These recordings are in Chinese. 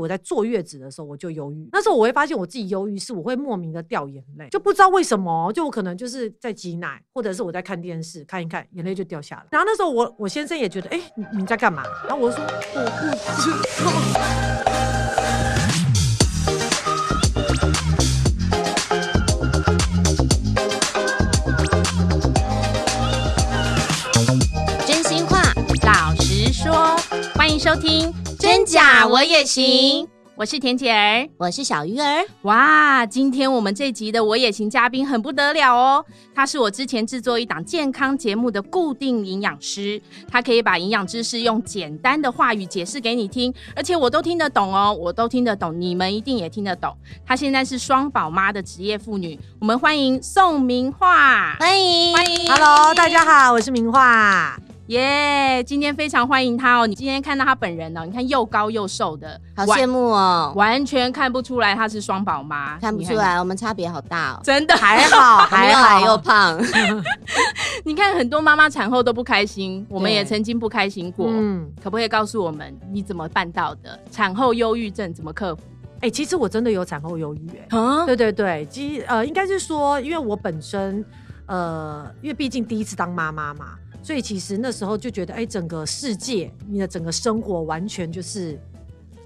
我在坐月子的时候我就忧郁，那时候我会发现我自己忧郁是我会莫名的掉眼泪，就不知道为什么，就我可能就是在挤奶，或者是我在看电视看一看，眼泪就掉下来。然后那时候我我先生也觉得，哎、你你在干嘛？然后我说我不知道。真心话，老实说，欢迎收听。真假我也行，我是田姐儿，我是小鱼儿。哇，今天我们这集的我也行嘉宾很不得了哦，他是我之前制作一档健康节目的固定营养师，他可以把营养知识用简单的话语解释给你听，而且我都听得懂哦，我都听得懂，你们一定也听得懂。他现在是双宝妈的职业妇女，我们欢迎宋明画，欢迎。欢迎，Hello，大家好，我是明樺。耶！Yeah, 今天非常欢迎他哦。你今天看到他本人哦？你看又高又瘦的，好羡慕哦。完全看不出来他是双宝妈，看不出来，我们差别好大哦。真的还好，还好，还又胖。你看很多妈妈产后都不开心，我们也曾经不开心过。嗯，可不可以告诉我们你怎么办到的？产后忧郁症怎么克服？哎、欸，其实我真的有产后忧郁哎。啊？对对对，其实呃，应该是说，因为我本身呃，因为毕竟第一次当妈妈嘛。所以其实那时候就觉得，哎，整个世界，你的整个生活完全就是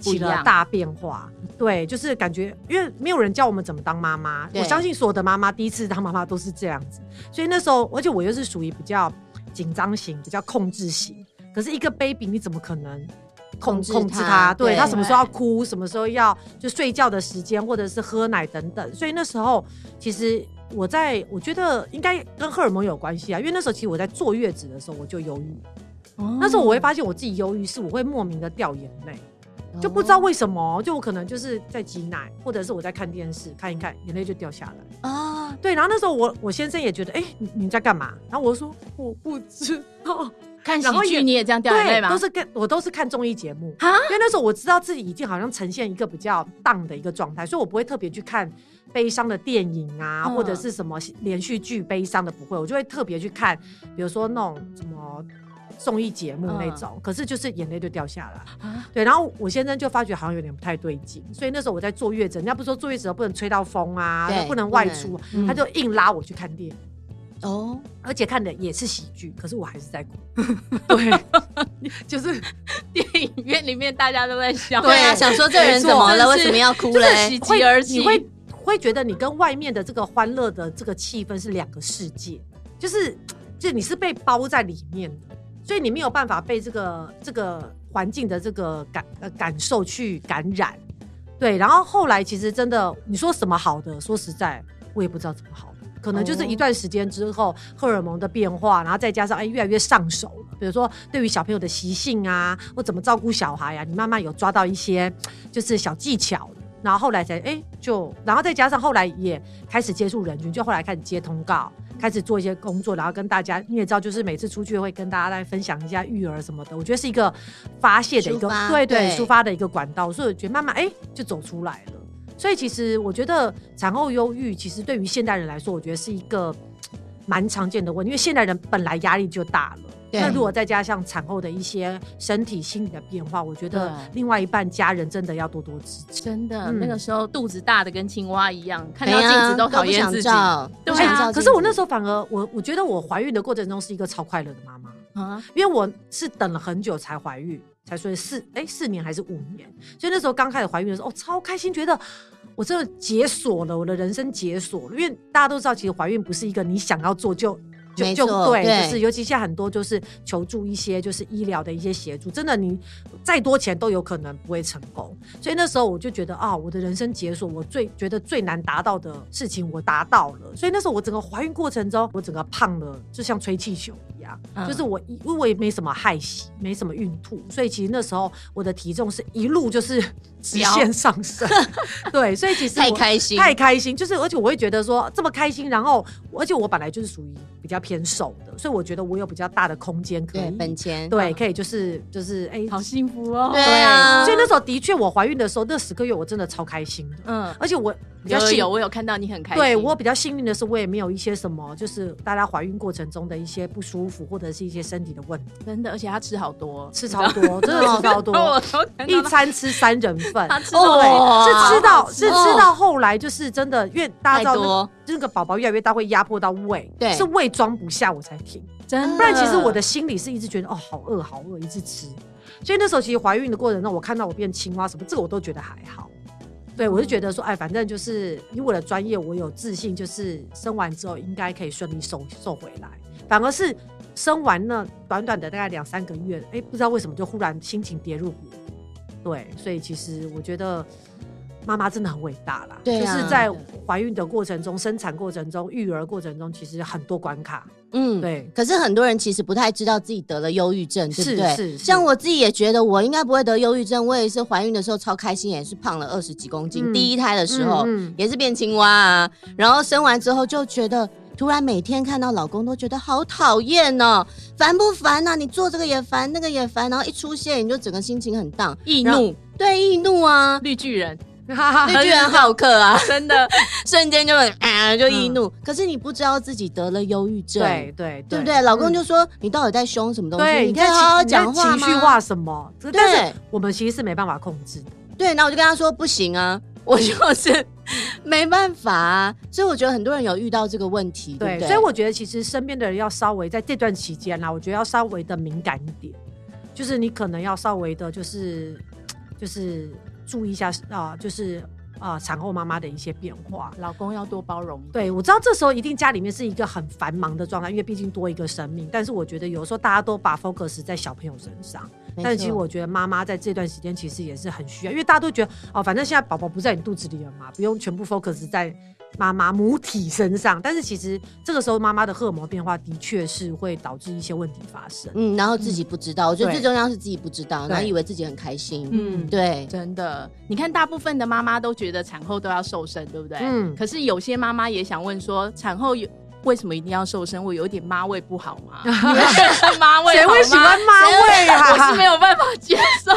起了大变化。对，就是感觉，因为没有人教我们怎么当妈妈。我相信所有的妈妈第一次当妈妈都是这样子。所以那时候，而且我又是属于比较紧张型、比较控制型。可是一个 baby，你怎么可能控制控制他？对，他什么时候要哭，什么时候要就睡觉的时间，或者是喝奶等等。所以那时候其实。我在我觉得应该跟荷尔蒙有关系啊，因为那时候其实我在坐月子的时候我就忧郁，哦、那时候我会发现我自己忧郁是我会莫名的掉眼泪，哦、就不知道为什么，就我可能就是在挤奶，或者是我在看电视看一看，眼泪就掉下来啊。哦、对，然后那时候我我先生也觉得，哎、欸，你你在干嘛？然后我说我不知道。看喜剧你也这样掉眼泪吗？都是跟我都是看综艺节目，哈因为那时候我知道自己已经好像呈现一个比较 down 的一个状态，所以我不会特别去看悲伤的电影啊，嗯、或者是什么连续剧悲伤的不会，我就会特别去看，比如说那种什么综艺节目那种，嗯、可是就是眼泪就掉下来。啊、对，然后我先生就发觉好像有点不太对劲，所以那时候我在坐月子，人家不是说坐月子都不能吹到风啊，不能外出，嗯、他就硬拉我去看电影。哦，而且看的也是喜剧，可是我还是在哭。对，就是电影院里面大家都在笑。对啊，想说这人怎么了？为什么要哭嘞？喜极而泣。你会会觉得你跟外面的这个欢乐的这个气氛是两个世界，就是就你是被包在里面的，所以你没有办法被这个这个环境的这个感呃感受去感染。对，然后后来其实真的你说什么好的，说实在我也不知道怎么好。可能就是一段时间之后，荷尔蒙的变化，然后再加上哎，越来越上手了。比如说，对于小朋友的习性啊，或怎么照顾小孩啊，你慢慢有抓到一些就是小技巧，然后后来才哎就，然后再加上后来也开始接触人群，就后来开始接通告，开始做一些工作，然后跟大家你也知道，就是每次出去会跟大家来分享一下育儿什么的，我觉得是一个发泄的一个对对抒发的一个管道，所以我觉得慢慢哎就走出来了。所以其实我觉得产后忧郁，其实对于现代人来说，我觉得是一个蛮常见的问题，因为现代人本来压力就大了，那如果再加上产后的一些身体、心理的变化，我觉得另外一半家人真的要多多支持。真的，嗯、那个时候肚子大的跟青蛙一样，看到镜子都讨厌自己。对啊，可是我那时候反而我我觉得我怀孕的过程中是一个超快乐的妈妈啊，因为我是等了很久才怀孕。才说四哎、欸、四年还是五年，所以那时候刚开始怀孕的时候，哦超开心，觉得我真的解锁了我的人生解锁了，因为大家都知道，其实怀孕不是一个你想要做就。就就对，就是尤其现在很多就是求助一些就是医疗的一些协助，真的你再多钱都有可能不会成功。所以那时候我就觉得啊，我的人生解锁，我最觉得最难达到的事情我达到了。所以那时候我整个怀孕过程中，我整个胖了，就像吹气球一样。嗯、就是我因为我也没什么害喜，没什么孕吐，所以其实那时候我的体重是一路就是直线上升。对，所以其实太开心，太开心，就是而且我会觉得说这么开心，然后而且我本来就是属于比。较偏瘦的，所以我觉得我有比较大的空间可以本钱，对，可以就是就是哎，好幸福哦。对啊，那时候的确，我怀孕的时候那十个月我真的超开心的，嗯，而且我比较幸有我有看到你很开心，对我比较幸运的是，我也没有一些什么就是大家怀孕过程中的一些不舒服或者是一些身体的问题，真的，而且他吃好多，吃超多，真的吃超多，一餐吃三人份，哦，是吃到是吃到后来就是真的，因为大家知道那个宝宝越来越大会压迫到胃，对，是胃装不下我才停，真的，不然其实我的心里是一直觉得哦好饿好饿，一直吃。所以那时候其实怀孕的过程中，我看到我变青蛙什么，这个我都觉得还好。对，我就觉得说，哎，反正就是以我的专业，我有自信，就是生完之后应该可以顺利瘦瘦回来。反而是生完那短短的大概两三个月，哎，不知道为什么就忽然心情跌入谷。对，所以其实我觉得。妈妈真的很伟大啦，对啊，就是在怀孕的过程中、生产过程中、育儿过程中，其实很多关卡。嗯，对。可是很多人其实不太知道自己得了忧郁症，对不对？是是。像我自己也觉得我应该不会得忧郁症，我也是怀孕的时候超开心，也是胖了二十几公斤。嗯、第一胎的时候、也是变青蛙啊，然后生完之后就觉得突然每天看到老公都觉得好讨厌哦，烦不烦啊？你做这个也烦，那个也烦，然后一出现你就整个心情很荡，易怒，对，易怒啊，绿巨人。那居然好客啊！真的，瞬间就啊就易怒。可是你不知道自己得了忧郁症，对对对不对？老公就说你到底在凶什么东西？你可以好好讲话吗？情绪化什么？对，我们其实是没办法控制的。对，那我就跟他说不行啊，我就是没办法啊。所以我觉得很多人有遇到这个问题，对不对？所以我觉得其实身边的人要稍微在这段期间呢，我觉得要稍微的敏感一点，就是你可能要稍微的，就是 就是。注意一下啊、呃，就是啊、呃，产后妈妈的一些变化，老公要多包容。对，我知道这时候一定家里面是一个很繁忙的状态，因为毕竟多一个生命。但是我觉得有时候大家都把 focus 在小朋友身上，但是其实我觉得妈妈在这段时间其实也是很需要，因为大家都觉得哦，反正现在宝宝不在你肚子里了嘛，不用全部 focus 在。妈妈母体身上，但是其实这个时候妈妈的荷尔蒙变化的确是会导致一些问题发生。嗯，然后自己不知道，嗯、我觉得最重要是自己不知道，然后以为自己很开心。嗯，对，真的。你看，大部分的妈妈都觉得产后都要瘦身，对不对？嗯。可是有些妈妈也想问说，产后有。为什么一定要瘦身？我有一点妈味不好吗？妈味，谁会喜欢妈味啊？我是没有办法接受。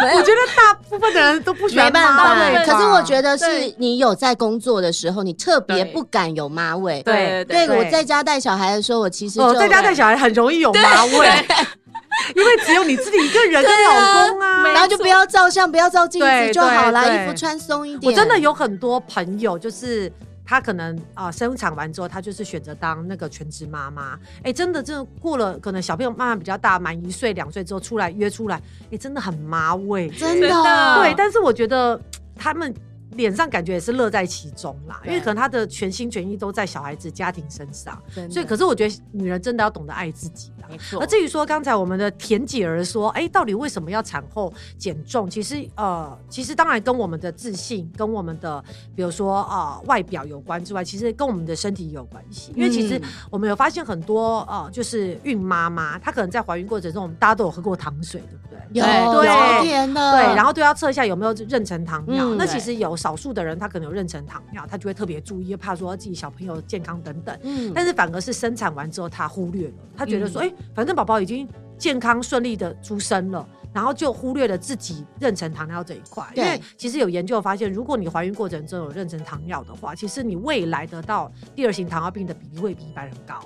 我觉得大部分的人都不喜欢妈味。可是我觉得是你有在工作的时候，你特别不敢有妈味。对。对，我在家带小孩的时候，我其实在家带小孩很容易有妈味，因为只有你自己一个人跟老公啊，然后就不要照相，不要照镜子就好了，衣服穿松一点。我真的有很多朋友就是。她可能啊、呃，生产完之后，她就是选择当那个全职妈妈。哎、欸，真的，真的过了，可能小朋友慢慢比较大，满一岁、两岁之后出来约出来，哎、欸，真的很妈味，真的。对，但是我觉得他们脸上感觉也是乐在其中啦，因为可能他的全心全意都在小孩子、家庭身上。所以，可是我觉得女人真的要懂得爱自己。没错。而至于说刚才我们的田姐儿说，哎、欸，到底为什么要产后减重？其实呃，其实当然跟我们的自信、跟我们的比如说啊、呃、外表有关之外，其实跟我们的身体也有关系。因为其实我们有发现很多呃，就是孕妈妈她可能在怀孕过程中，我们大家都有喝过糖水，对不对？有对甜的。对，然后都要测一下有没有妊娠糖尿。嗯、那其实有少数的人，他可能有妊娠糖尿，他就会特别注意，怕说自己小朋友健康等等。嗯。但是反而是生产完之后，他忽略了，他觉得说，哎、嗯。欸反正宝宝已经健康顺利的出生了。然后就忽略了自己妊娠糖尿这一块，因为其实有研究发现，如果你怀孕过程中有妊娠糖尿的话，其实你未来得到第二型糖尿病的比例会比一般人高。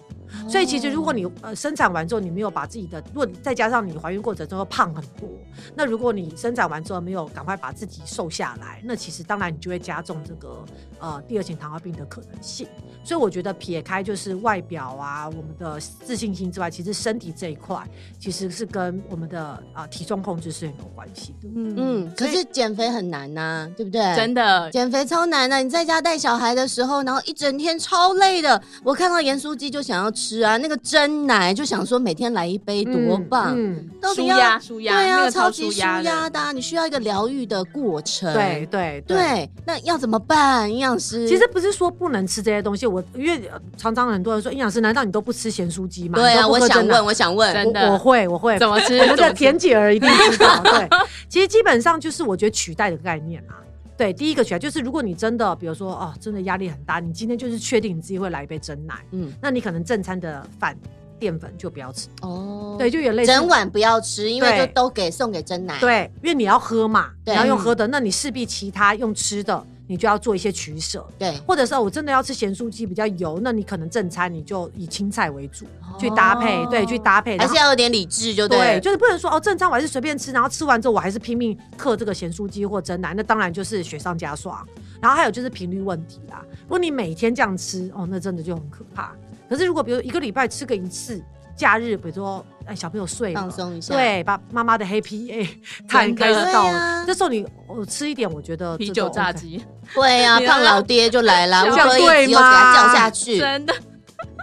所以其实如果你呃生产完之后你没有把自己的论，再加上你怀孕过程中又胖很多，那如果你生产完之后没有赶快把自己瘦下来，那其实当然你就会加重这个呃第二型糖尿病的可能性。所以我觉得撇开就是外表啊，我们的自信心之外，其实身体这一块其实是跟我们的啊、呃、体重。控制是很有关系的，嗯嗯，可是减肥很难呐、啊，对不对？真的，减肥超难的、啊。你在家带小孩的时候，然后一整天超累的。我看到盐酥鸡就想要吃啊，那个真奶就想说每天来一杯多棒，嗯，舒压舒压，对啊，超级舒压的。你需要一个疗愈的过程，对对对。那要怎么办？营养师其实不是说不能吃这些东西，我因为常常很多人说，营养师难道你都不吃咸酥鸡吗？对啊，我想问，我想问，真的，我会我会怎么吃？我们的田姐儿一定知道。对，其实基本上就是我觉得取代的概念啊。对，第一个起来就是，如果你真的，比如说哦，真的压力很大，你今天就是确定你自己会来一杯真奶，嗯，那你可能正餐的饭淀粉就不要吃哦。对，就有类似整碗不要吃，因为就都给送给真奶。对，因为你要喝嘛，你要用喝的，那你势必其他用吃的。你就要做一些取舍，对，或者是我真的要吃咸酥鸡比较油，那你可能正餐你就以青菜为主去搭配，对，去搭配，还是要有点理智，就对，就是不能说哦，正餐我还是随便吃，然后吃完之后我还是拼命克这个咸酥鸡或蒸奶，那当然就是雪上加霜。然后还有就是频率问题啦，如果你每天这样吃，哦，那真的就很可怕。可是如果比如一个礼拜吃个一次。假日，比如说，哎，小朋友睡了，放松一下，对，把妈妈的 Happy A 开始到了，这时候你我吃一点，我觉得啤酒炸鸡，对呀，胖老爹就来了，我可以又给他叫下去，真的。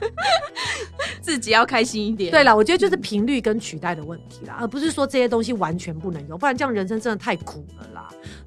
自己要开心一点。对了，我觉得就是频率跟取代的问题啦，而不是说这些东西完全不能有，不然这样人生真的太苦了啦。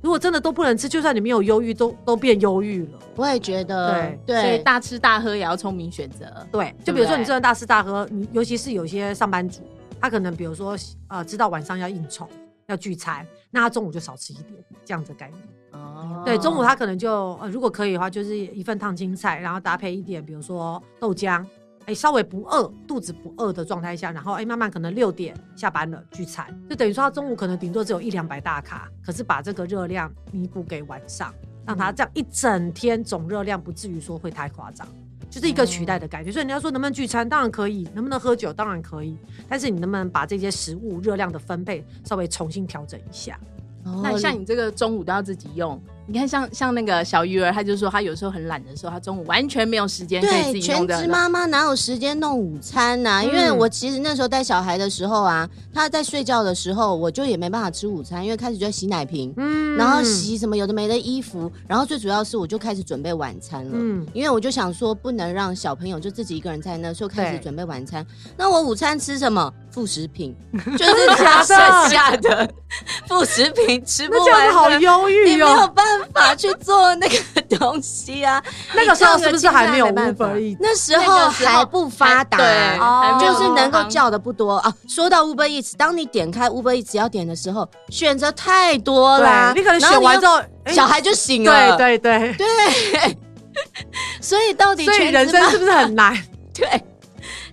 如果真的都不能吃，就算你没有忧郁，都都变忧郁了。我也觉得，对对，所以大吃大喝也要聪明选择。对，就比如说你真的大吃大喝，你尤其是有些上班族，他可能比如说呃，知道晚上要应酬要聚餐，那他中午就少吃一点，这样子概念。哦，对，中午他可能就呃，如果可以的话，就是一份烫青菜，然后搭配一点，比如说豆浆。哎，稍微不饿，肚子不饿的状态下，然后哎，慢慢可能六点下班了聚餐，就等于说他中午可能顶多只有一两百大卡，可是把这个热量弥补给晚上，让他这样一整天总热量不至于说会太夸张，就是一个取代的感觉。所以你要说能不能聚餐，当然可以；能不能喝酒，当然可以。但是你能不能把这些食物热量的分配稍微重新调整一下？哦，那像你这个中午都要自己用。你看像，像像那个小鱼儿，他就说他有时候很懒的时候，他中午完全没有时间可以自己弄的。全职妈妈哪有时间弄午餐呢、啊？嗯、因为我其实那时候带小孩的时候啊，他在睡觉的时候，我就也没办法吃午餐，因为开始就在洗奶瓶，嗯，然后洗什么有的没的衣服，然后最主要是我就开始准备晚餐了，嗯，因为我就想说不能让小朋友就自己一个人在那，就开始准备晚餐。那我午餐吃什么？副食品，就是他剩下的 副食品吃不完，好忧郁哦，你没有办 法去做那个东西啊。那个时候是不是还没有 Uber Eats？那时候还不发达，对，就是能够叫的不多啊。说到 Uber Eats，当你点开 Uber Eats 要点的时候，选择太多了，你可能选完之后，小孩就醒了。对对对对，所以到底，所以人生是不是很难？对。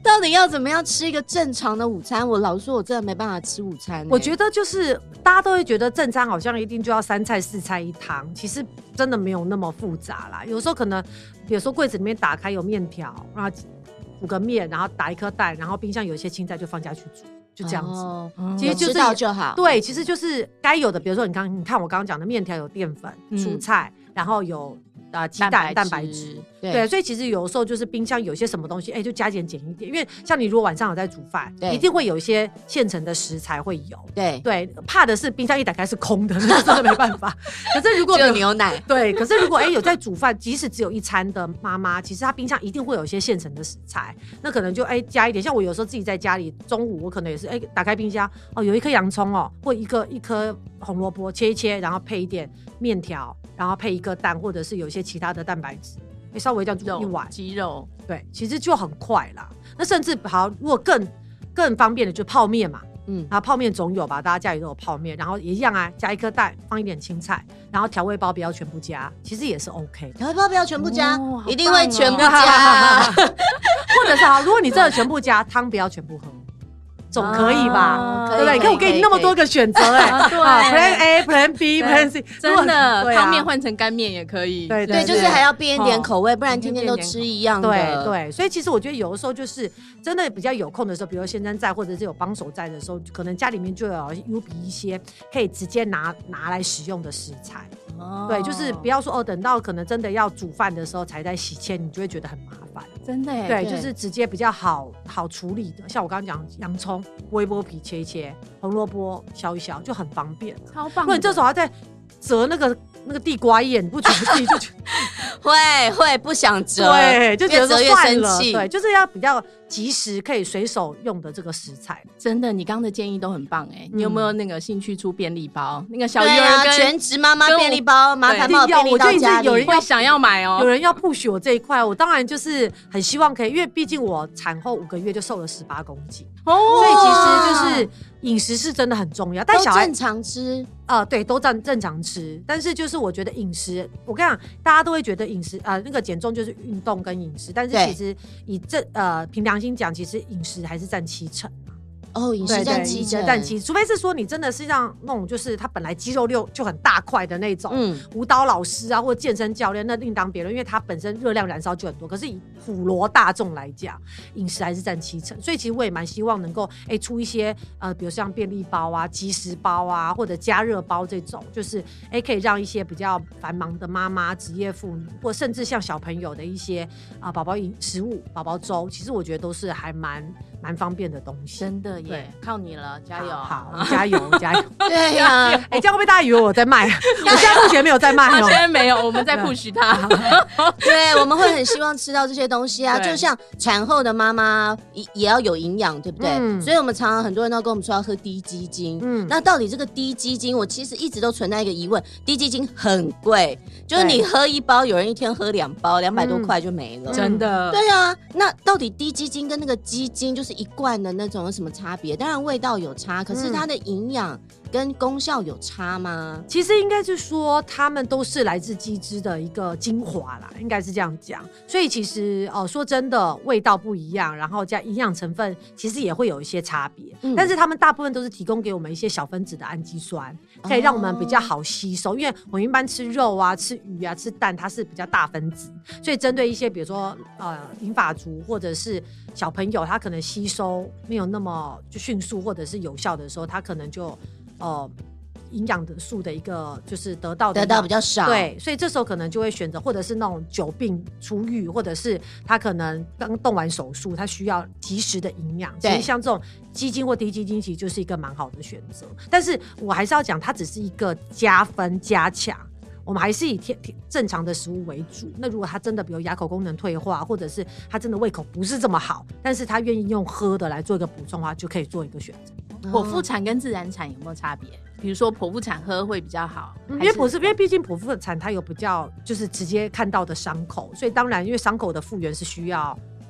到底要怎么样吃一个正常的午餐？我老说我真的没办法吃午餐欸。我觉得就是大家都会觉得正餐好像一定就要三菜四菜一汤，其实真的没有那么复杂啦。有时候可能，比如说柜子里面打开有面条，然后煮个面，然后打一颗蛋，然后冰箱有一些青菜就放下去煮，就这样子。哦，其实就是道就好。对，其实就是该有的。比如说你刚你看我刚刚讲的面条有淀粉、蔬菜，嗯，然后有。啊，鸡蛋蛋白质，对，所以其实有时候就是冰箱有些什么东西，哎，就加减减一点。因为像你如果晚上有在煮饭，一定会有一些现成的食材会有。对对，怕的是冰箱一打开是空的，那真的没办法。可是如果有牛奶，对，可是如果哎有在煮饭，即使只有一餐的妈妈，其实她冰箱一定会有一些现成的食材，那可能就哎加一点。像我有时候自己在家里，中午我可能也是哎打开冰箱，哦，有一颗洋葱哦，或一个一颗红萝卜切一切，然后配一点面条。然后配一个蛋，或者是有一些其他的蛋白质，你稍微这样煮一碗鸡肉，对，其实就很快啦。那甚至好，如果更更方便的，就泡面嘛，嗯，然后泡面总有吧，大家家里都有泡面，然后也一样啊，加一颗蛋，放一点青菜，然后调味包不要全部加，其实也是 OK。调味包不要全部加，哦、一定会全部加，或者是啊，如果你真的全部加，汤不要全部喝。总可以吧，对不对？你看我给你那么多个选择哎，对，Plan A、Plan B、Plan C，真的，汤面换成干面也可以，对对，就是还要变一点口味，不然天天都吃一样的。对对，所以其实我觉得有的时候就是真的比较有空的时候，比如先生在或者是有帮手在的时候，可能家里面就有有比一些可以直接拿拿来使用的食材。对，就是不要说哦，等到可能真的要煮饭的时候才在洗切，你就会觉得很麻烦。真的，对，就是直接比较好好处理的。像我刚刚讲洋葱，剥一剥皮，切一切；红萝卜削一削，就很方便。超棒！如果你这时候还在折那个那个地瓜叶，你不觉得自己就觉得 会会不想折？对，就觉得说算了。对，就是要比较及时可以随手用的这个食材。真的，你刚刚的建议都很棒哎、欸。你有没有那个兴趣出便利包？那个小鱼儿啊，全职妈妈便利包，麻烦帮我便利到家里。有人会想要买哦，有人要 push 我这一块，我当然就是很希望可以，因为毕竟我产后五个月就瘦了十八公斤哦，所以其实就是饮食是真的很重要。但小孩正常吃。呃，对，都正正常吃，但是就是我觉得饮食，我跟你讲，大家都会觉得饮食，呃，那个减重就是运动跟饮食，但是其实以这呃凭良心讲，其实饮食还是占七成。哦，饮食占七成，除非是说你真的是像那种，就是他本来肌肉量就很大块的那种，嗯，舞蹈老师啊，或者健身教练，那另当别论，因为他本身热量燃烧就很多。可是以普罗大众来讲，饮食还是占七成，所以其实我也蛮希望能够哎、欸、出一些呃，比如像便利包啊、即食包啊，或者加热包这种，就是哎、欸、可以让一些比较繁忙的妈妈、职业妇女，或甚至像小朋友的一些啊宝宝饮食物、宝宝粥，其实我觉得都是还蛮。蛮方便的东西，真的耶！靠你了，加油！好，加油，加油！对呀，哎，这样会不会大家以为我在卖？我现在目前没有在卖哦，现在没有，我们在 push 他。对，我们会很希望吃到这些东西啊，就像产后的妈妈也也要有营养，对不对？所以我们常常很多人都跟我们说要喝低基精。嗯，那到底这个低基精，我其实一直都存在一个疑问：低基精很贵，就是你喝一包，有人一天喝两包，两百多块就没了，真的。对啊，那到底低基精跟那个基精就是？一罐的那种有什么差别？当然味道有差，可是它的营养跟功效有差吗？嗯、其实应该是说，它们都是来自鸡汁的一个精华啦，应该是这样讲。所以其实哦，说真的，味道不一样，然后加营养成分，其实也会有一些差别。嗯、但是它们大部分都是提供给我们一些小分子的氨基酸，可以让我们比较好吸收。哦、因为我们一般吃肉啊、吃鱼啊、吃蛋，它是比较大分子，所以针对一些比如说呃银发族或者是小朋友，他可能吸收没有那么就迅速或者是有效的时候，他可能就。呃，营养的素的一个就是得到的得到比较少，对，所以这时候可能就会选择，或者是那种久病初愈，或者是他可能刚动完手术，他需要及时的营养。对其实像这种基金或低基金，其实就是一个蛮好的选择。但是我还是要讲，它只是一个加分加强，我们还是以天正常的食物为主。那如果他真的比如牙口功能退化，或者是他真的胃口不是这么好，但是他愿意用喝的来做一个补充的话，就可以做一个选择。剖腹产跟自然产有没有差别？比如说剖腹产喝会比较好，因为剖是，因为毕竟剖腹产它有比较就是直接看到的伤口，所以当然因为伤口的复原是需要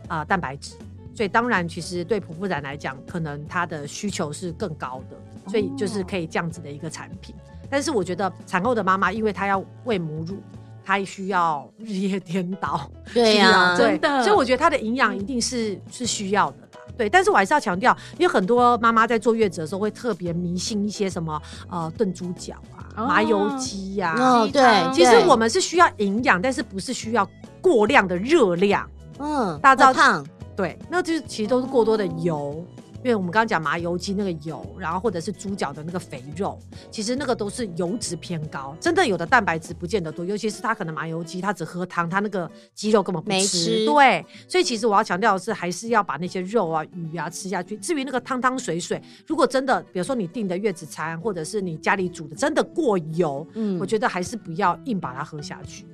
啊、呃、蛋白质，所以当然其实对剖腹产来讲，可能它的需求是更高的，所以就是可以这样子的一个产品。哦、但是我觉得产后的妈妈，因为她要喂母乳，她需要日夜颠倒，对呀、啊，真的，所以我觉得她的营养一定是是需要的。对，但是我还是要强调，因为很多妈妈在坐月子的时候会特别迷信一些什么呃炖猪脚啊、麻油鸡呀。哦，对，其实我们是需要营养，但是不是需要过量的热量。嗯，大家知道胖，对，那就是其实都是过多的油。因为我们刚刚讲麻油鸡那个油，然后或者是猪脚的那个肥肉，其实那个都是油脂偏高，真的有的蛋白质不见得多，尤其是他可能麻油鸡，他只喝汤，他那个鸡肉根本不吃。没吃。对，所以其实我要强调的是，还是要把那些肉啊、鱼啊吃下去。至于那个汤汤水水，如果真的，比如说你订的月子餐，或者是你家里煮的真的过油，嗯，我觉得还是不要硬把它喝下去。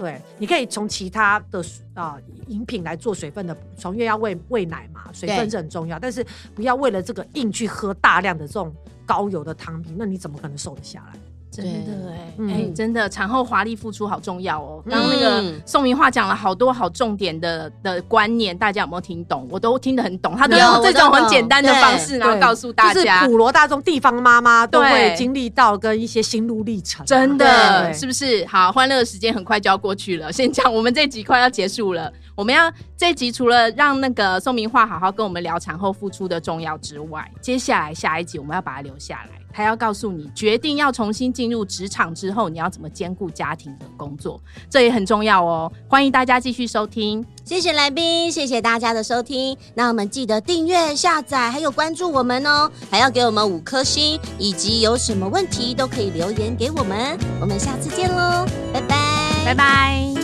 对，你可以从其他的啊饮品来做水分的补充，因为要喂喂奶嘛，水分是很重要。但是不要为了这个硬去喝大量的这种高油的汤品，那你怎么可能瘦得下来？真的哎，哎，真的产后华丽复出好重要哦。刚刚那个宋明樺讲了好多好重点的的观念，大家有没有听懂？我都听得很懂，他都用这种很简单的方式，然后告诉大家，普罗大众、地方妈妈都会经历到跟一些心路历程。真的，是不是？好，欢乐的时间很快就要过去了，先讲我们这集快要结束了。我们要这集除了让那个宋明樺好好跟我们聊产后复出的重要之外，接下来下一集我们要把它留下来。还要告诉你，决定要重新进入职场之后，你要怎么兼顾家庭的工作，这也很重要哦。欢迎大家继续收听，谢谢来宾，谢谢大家的收听。那我们记得订阅、下载，还有关注我们哦，还要给我们五颗星，以及有什么问题都可以留言给我们。我们下次见喽，拜拜，拜拜。